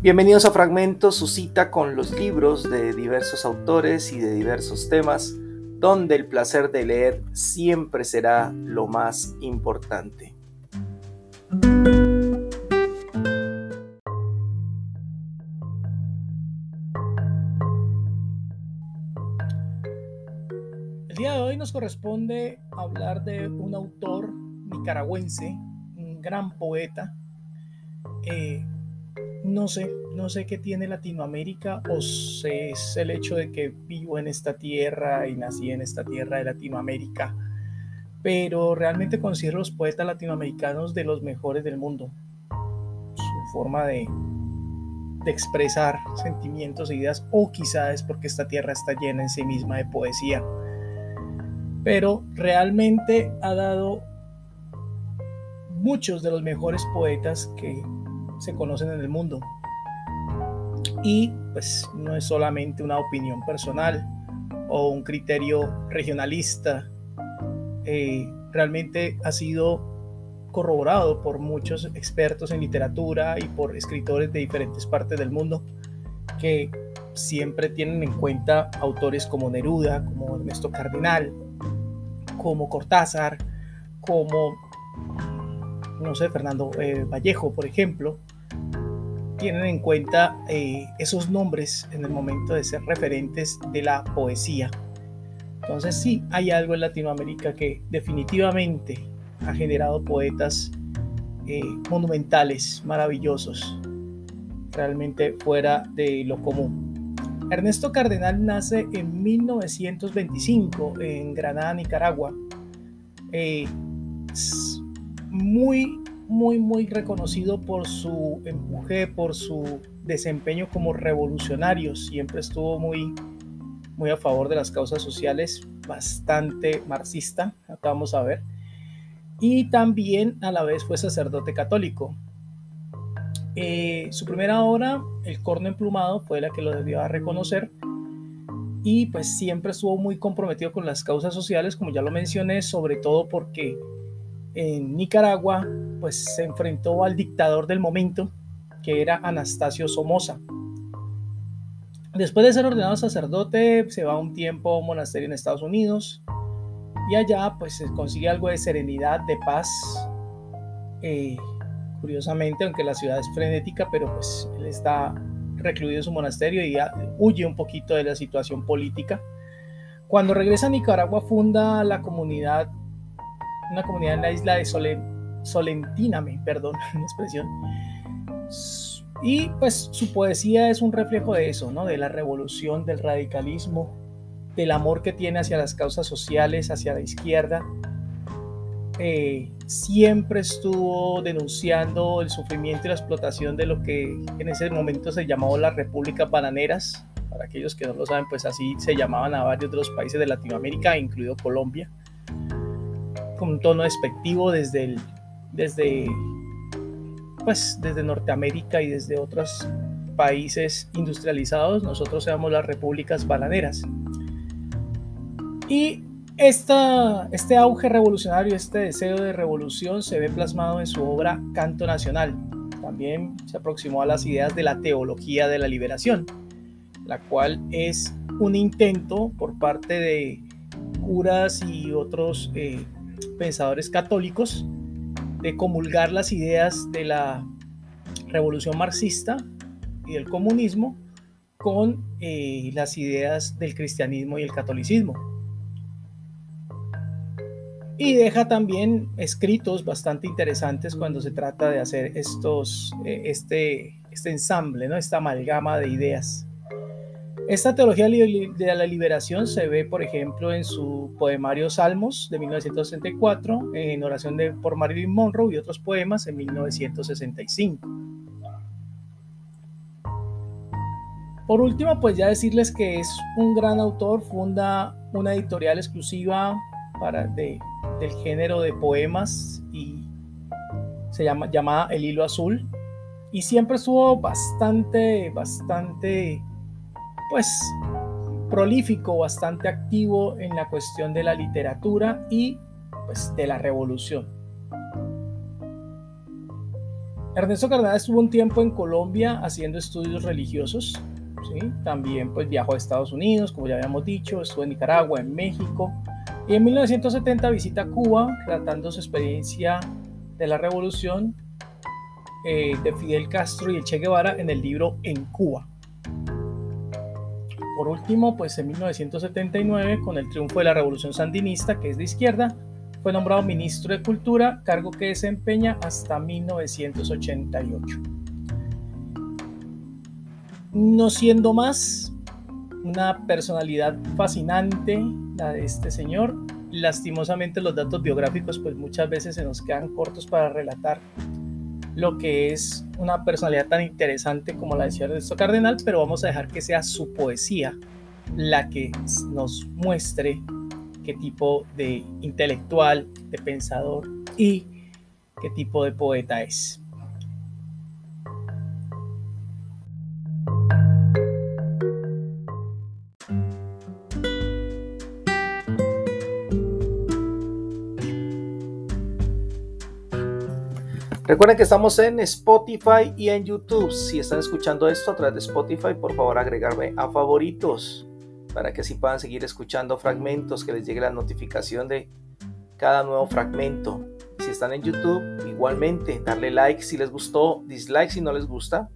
Bienvenidos a Fragmentos, su cita con los libros de diversos autores y de diversos temas, donde el placer de leer siempre será lo más importante. El día de hoy nos corresponde hablar de un autor nicaragüense, un gran poeta, eh, no sé, no sé qué tiene Latinoamérica o si es el hecho de que vivo en esta tierra y nací en esta tierra de Latinoamérica, pero realmente considero los poetas latinoamericanos de los mejores del mundo. Su forma de, de expresar sentimientos e ideas, o quizás es porque esta tierra está llena en sí misma de poesía, pero realmente ha dado muchos de los mejores poetas que se conocen en el mundo. Y pues no es solamente una opinión personal o un criterio regionalista, eh, realmente ha sido corroborado por muchos expertos en literatura y por escritores de diferentes partes del mundo que siempre tienen en cuenta autores como Neruda, como Ernesto Cardenal, como Cortázar, como, no sé, Fernando eh, Vallejo, por ejemplo, tienen en cuenta eh, esos nombres en el momento de ser referentes de la poesía. Entonces sí, hay algo en Latinoamérica que definitivamente ha generado poetas eh, monumentales, maravillosos, realmente fuera de lo común. Ernesto Cardenal nace en 1925 en Granada, Nicaragua. Muy muy, muy reconocido por su empuje, por su desempeño como revolucionario. Siempre estuvo muy, muy a favor de las causas sociales, bastante marxista, acá vamos a ver. Y también a la vez fue sacerdote católico. Eh, su primera obra, El corno emplumado, fue la que lo debió reconocer. Y pues siempre estuvo muy comprometido con las causas sociales, como ya lo mencioné, sobre todo porque en Nicaragua, pues se enfrentó al dictador del momento, que era Anastasio Somoza. Después de ser ordenado sacerdote, se va un tiempo a un monasterio en Estados Unidos y allá pues se consigue algo de serenidad, de paz. Eh, curiosamente, aunque la ciudad es frenética, pero pues él está recluido en su monasterio y huye un poquito de la situación política. Cuando regresa a Nicaragua funda la comunidad una comunidad en la isla de Solentina, perdón la expresión. Y pues su poesía es un reflejo de eso, ¿no? De la revolución, del radicalismo, del amor que tiene hacia las causas sociales, hacia la izquierda. Eh, siempre estuvo denunciando el sufrimiento y la explotación de lo que en ese momento se llamó las repúblicas bananeras. Para aquellos que no lo saben, pues así se llamaban a varios de los países de Latinoamérica, incluido Colombia con un tono despectivo desde desde pues desde Norteamérica y desde otros países industrializados, nosotros seamos las repúblicas bananeras. Y esta, este auge revolucionario, este deseo de revolución se ve plasmado en su obra Canto Nacional. También se aproximó a las ideas de la teología de la liberación, la cual es un intento por parte de curas y otros eh, pensadores católicos de comulgar las ideas de la revolución marxista y del comunismo con eh, las ideas del cristianismo y el catolicismo. Y deja también escritos bastante interesantes cuando se trata de hacer estos, eh, este, este ensamble, ¿no? esta amalgama de ideas. Esta teología de la liberación se ve, por ejemplo, en su poemario Salmos de 1964, en oración de, por Marilyn Monroe y otros poemas en 1965. Por último, pues ya decirles que es un gran autor, funda una editorial exclusiva para del género de poemas y se llama llamada El Hilo Azul y siempre estuvo bastante, bastante pues prolífico, bastante activo en la cuestión de la literatura y pues de la revolución. Ernesto Cardenal estuvo un tiempo en Colombia haciendo estudios religiosos. ¿sí? También pues, viajó a Estados Unidos, como ya habíamos dicho, estuvo en Nicaragua, en México. Y en 1970 visita Cuba, tratando su experiencia de la revolución eh, de Fidel Castro y el Che Guevara en el libro En Cuba. Por último, pues en 1979, con el triunfo de la revolución sandinista, que es de izquierda, fue nombrado ministro de Cultura, cargo que desempeña hasta 1988. No siendo más una personalidad fascinante la de este señor, lastimosamente los datos biográficos pues muchas veces se nos quedan cortos para relatar lo que es una personalidad tan interesante como la de Ernesto Cardenal, pero vamos a dejar que sea su poesía la que nos muestre qué tipo de intelectual, de pensador y qué tipo de poeta es. Recuerden que estamos en Spotify y en YouTube. Si están escuchando esto a través de Spotify, por favor agregarme a favoritos para que así puedan seguir escuchando fragmentos, que les llegue la notificación de cada nuevo fragmento. Si están en YouTube, igualmente, darle like si les gustó, dislike si no les gusta.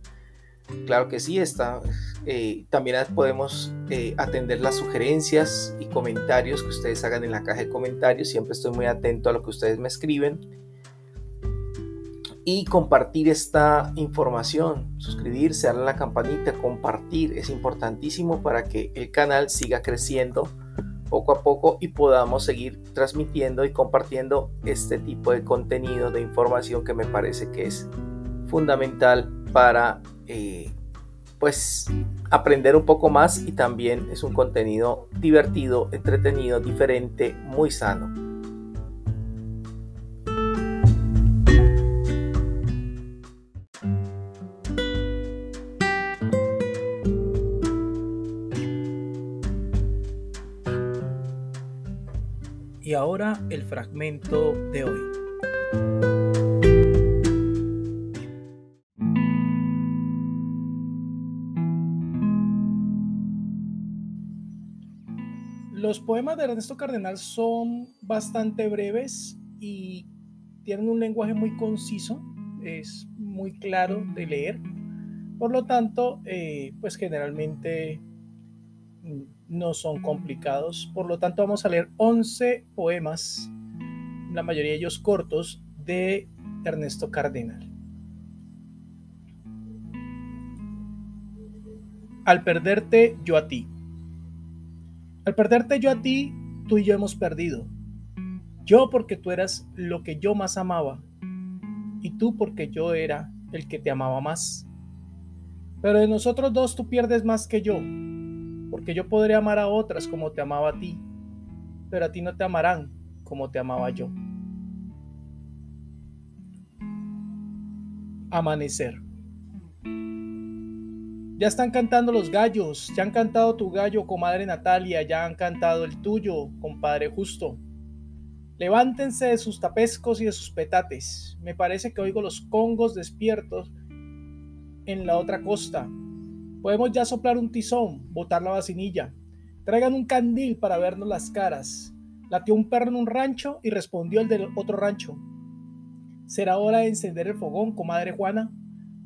Claro que sí, está. Eh, también podemos eh, atender las sugerencias y comentarios que ustedes hagan en la caja de comentarios. Siempre estoy muy atento a lo que ustedes me escriben y compartir esta información, suscribirse, darle a la campanita, compartir es importantísimo para que el canal siga creciendo poco a poco y podamos seguir transmitiendo y compartiendo este tipo de contenido, de información que me parece que es fundamental para eh, pues aprender un poco más y también es un contenido divertido, entretenido, diferente, muy sano. El fragmento de hoy. Los poemas de Ernesto Cardenal son bastante breves y tienen un lenguaje muy conciso, es muy claro de leer. Por lo tanto, eh, pues generalmente no son complicados. Por lo tanto, vamos a leer 11 poemas, la mayoría de ellos cortos, de Ernesto Cardenal. Al perderte yo a ti. Al perderte yo a ti, tú y yo hemos perdido. Yo porque tú eras lo que yo más amaba y tú porque yo era el que te amaba más. Pero de nosotros dos tú pierdes más que yo porque yo podré amar a otras como te amaba a ti, pero a ti no te amarán como te amaba yo. Amanecer. Ya están cantando los gallos, ya han cantado tu gallo, comadre Natalia, ya han cantado el tuyo, compadre justo. Levántense de sus tapescos y de sus petates. Me parece que oigo los congos despiertos en la otra costa, Podemos ya soplar un tizón, botar la vacinilla. Traigan un candil para vernos las caras. Latió un perro en un rancho y respondió el del otro rancho. ¿Será hora de encender el fogón, comadre Juana?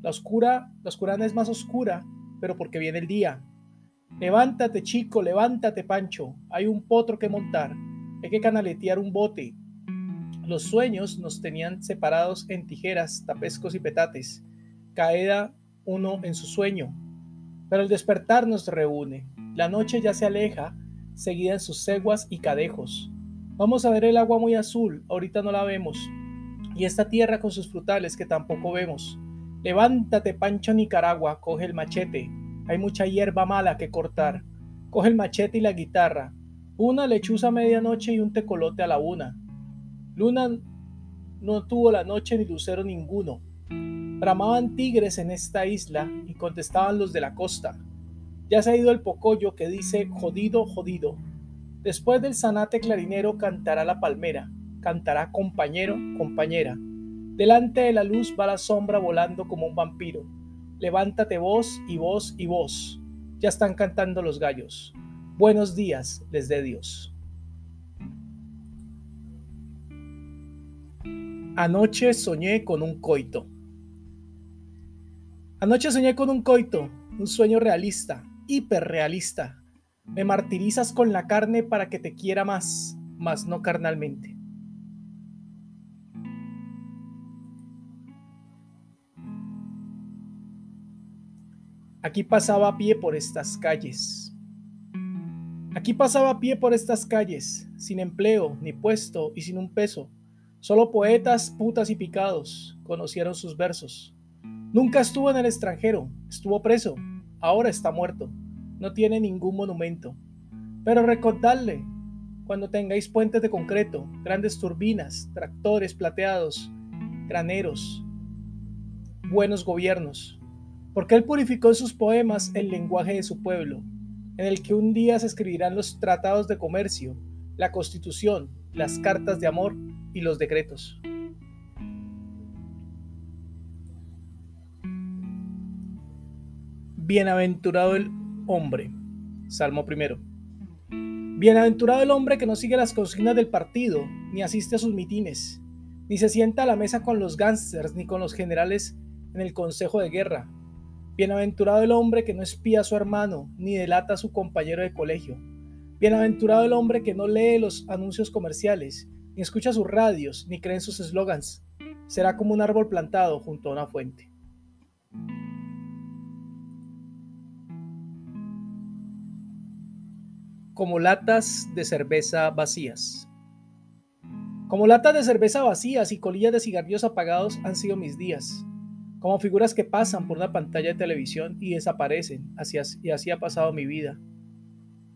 La oscura, la oscurana es más oscura, pero porque viene el día. Levántate, chico, levántate, Pancho. Hay un potro que montar. Hay que canaletear un bote. Los sueños nos tenían separados en tijeras, tapescos y petates. Caeda uno en su sueño, pero el despertar nos reúne. La noche ya se aleja, seguida en sus ceguas y cadejos. Vamos a ver el agua muy azul, ahorita no la vemos. Y esta tierra con sus frutales que tampoco vemos. Levántate, Pancho Nicaragua, coge el machete. Hay mucha hierba mala que cortar. Coge el machete y la guitarra. Una lechuza a medianoche y un tecolote a la una. Luna no tuvo la noche ni lucero ninguno. Bramaban tigres en esta isla y contestaban los de la costa. Ya se ha ido el pocollo que dice jodido, jodido. Después del zanate clarinero cantará la palmera, cantará compañero, compañera. Delante de la luz va la sombra volando como un vampiro. Levántate vos y vos y vos. Ya están cantando los gallos. Buenos días les dé Dios. Anoche soñé con un coito. Anoche soñé con un coito, un sueño realista, hiperrealista. Me martirizas con la carne para que te quiera más, mas no carnalmente. Aquí pasaba a pie por estas calles. Aquí pasaba a pie por estas calles, sin empleo ni puesto y sin un peso Solo poetas, putas y picados conocieron sus versos. Nunca estuvo en el extranjero, estuvo preso, ahora está muerto, no tiene ningún monumento. Pero recordadle, cuando tengáis puentes de concreto, grandes turbinas, tractores plateados, graneros, buenos gobiernos, porque él purificó en sus poemas el lenguaje de su pueblo, en el que un día se escribirán los tratados de comercio, la constitución, las cartas de amor y los decretos. Bienaventurado el hombre. Salmo primero. Bienaventurado el hombre que no sigue las consignas del partido, ni asiste a sus mitines, ni se sienta a la mesa con los gángsters, ni con los generales en el consejo de guerra. Bienaventurado el hombre que no espía a su hermano, ni delata a su compañero de colegio. Bienaventurado el hombre que no lee los anuncios comerciales, ni escucha sus radios, ni cree en sus eslogans. Será como un árbol plantado junto a una fuente. Como latas de cerveza vacías. Como latas de cerveza vacías y colillas de cigarrillos apagados han sido mis días. Como figuras que pasan por una pantalla de televisión y desaparecen, así, y así ha pasado mi vida.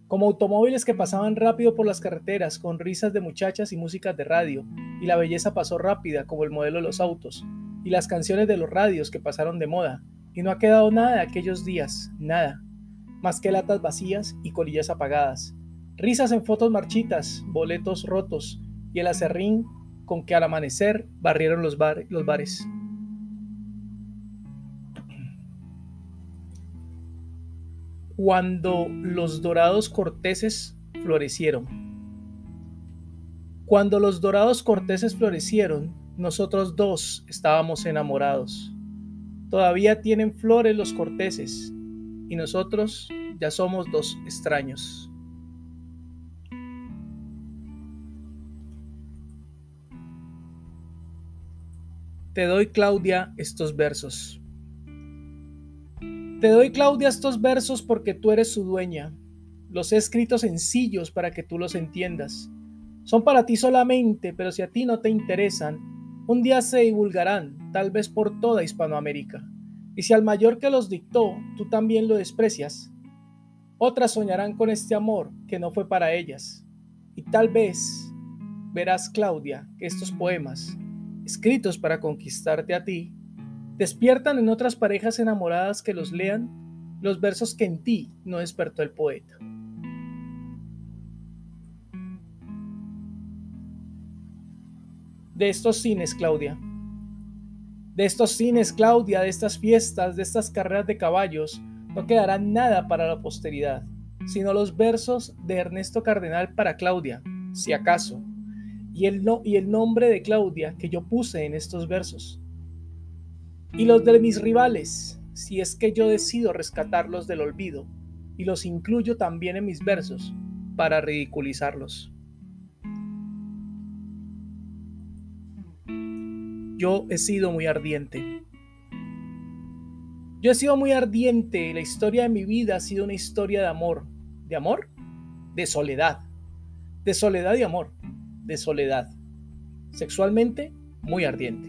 Como automóviles que pasaban rápido por las carreteras con risas de muchachas y músicas de radio, y la belleza pasó rápida como el modelo de los autos, y las canciones de los radios que pasaron de moda, y no ha quedado nada de aquellos días, nada, más que latas vacías y colillas apagadas, risas en fotos marchitas, boletos rotos, y el acerrín con que al amanecer barrieron los, los bares. cuando los dorados corteses florecieron. Cuando los dorados corteses florecieron, nosotros dos estábamos enamorados. Todavía tienen flores los corteses y nosotros ya somos dos extraños. Te doy, Claudia, estos versos. Te doy, Claudia, estos versos porque tú eres su dueña. Los he escrito sencillos para que tú los entiendas. Son para ti solamente, pero si a ti no te interesan, un día se divulgarán, tal vez por toda Hispanoamérica. Y si al mayor que los dictó tú también lo desprecias, otras soñarán con este amor que no fue para ellas. Y tal vez verás, Claudia, que estos poemas, escritos para conquistarte a ti, despiertan en otras parejas enamoradas que los lean los versos que en ti no despertó el poeta. De estos cines, Claudia. De estos cines, Claudia, de estas fiestas, de estas carreras de caballos, no quedará nada para la posteridad, sino los versos de Ernesto Cardenal para Claudia, si acaso, y el, no, y el nombre de Claudia que yo puse en estos versos y los de mis rivales, si es que yo decido rescatarlos del olvido, y los incluyo también en mis versos para ridiculizarlos. Yo he sido muy ardiente. Yo he sido muy ardiente. La historia de mi vida ha sido una historia de amor. ¿De amor? De soledad. De soledad y amor. De soledad. Sexualmente, muy ardiente.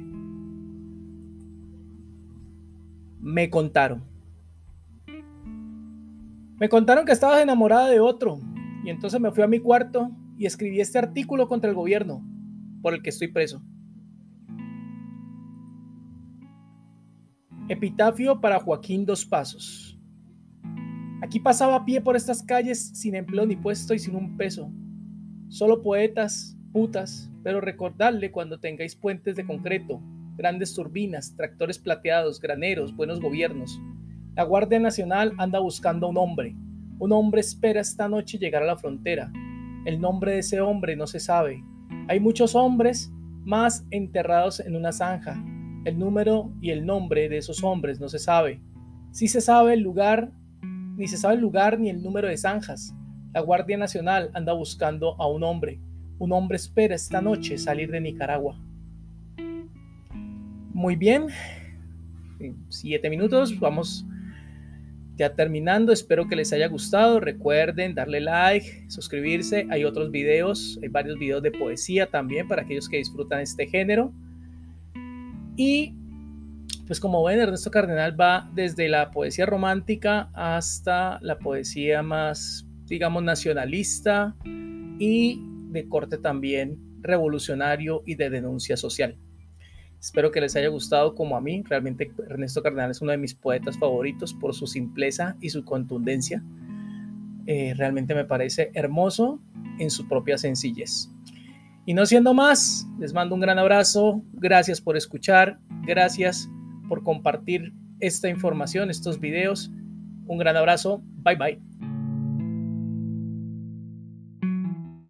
me contaron. Me contaron que estabas enamorada de otro y entonces me fui a mi cuarto y escribí este artículo contra el gobierno por el que estoy preso. Epitafio para Joaquín Dos Pasos. Aquí pasaba a pie por estas calles sin empleo ni puesto y sin un peso. Solo poetas, putas, pero recordadle cuando tengáis puentes de concreto, grandes turbinas, tractores plateados, graneros, buenos gobiernos. La Guardia Nacional anda buscando a un hombre. Un hombre espera esta noche llegar a la frontera. El nombre de ese hombre no se sabe. Hay muchos hombres más enterrados en una zanja. El número y el nombre de esos hombres no se sabe. Sí se sabe el lugar, ni se sabe el lugar ni el número de zanjas. La Guardia Nacional anda buscando a un hombre. Un hombre espera esta noche salir de Nicaragua. Muy bien. siete minutos. Vamos ya terminando. Espero que les haya gustado. Recuerden darle like, suscribirse. Hay otros videos. Hay varios videos de poesía también para aquellos que disfrutan este género. Y pues como ven, Ernesto Cardenal va desde la poesía romántica hasta la poesía más, digamos, nacionalista y de corte también revolucionario y de denuncia social. Espero que les haya gustado como a mí. Realmente Ernesto Cardenal es uno de mis poetas favoritos por su simpleza y su contundencia. Eh, realmente me parece hermoso en su propia sencillez. Y no siendo más, les mando un gran abrazo. Gracias por escuchar. Gracias por compartir esta información, estos videos. Un gran abrazo. Bye bye.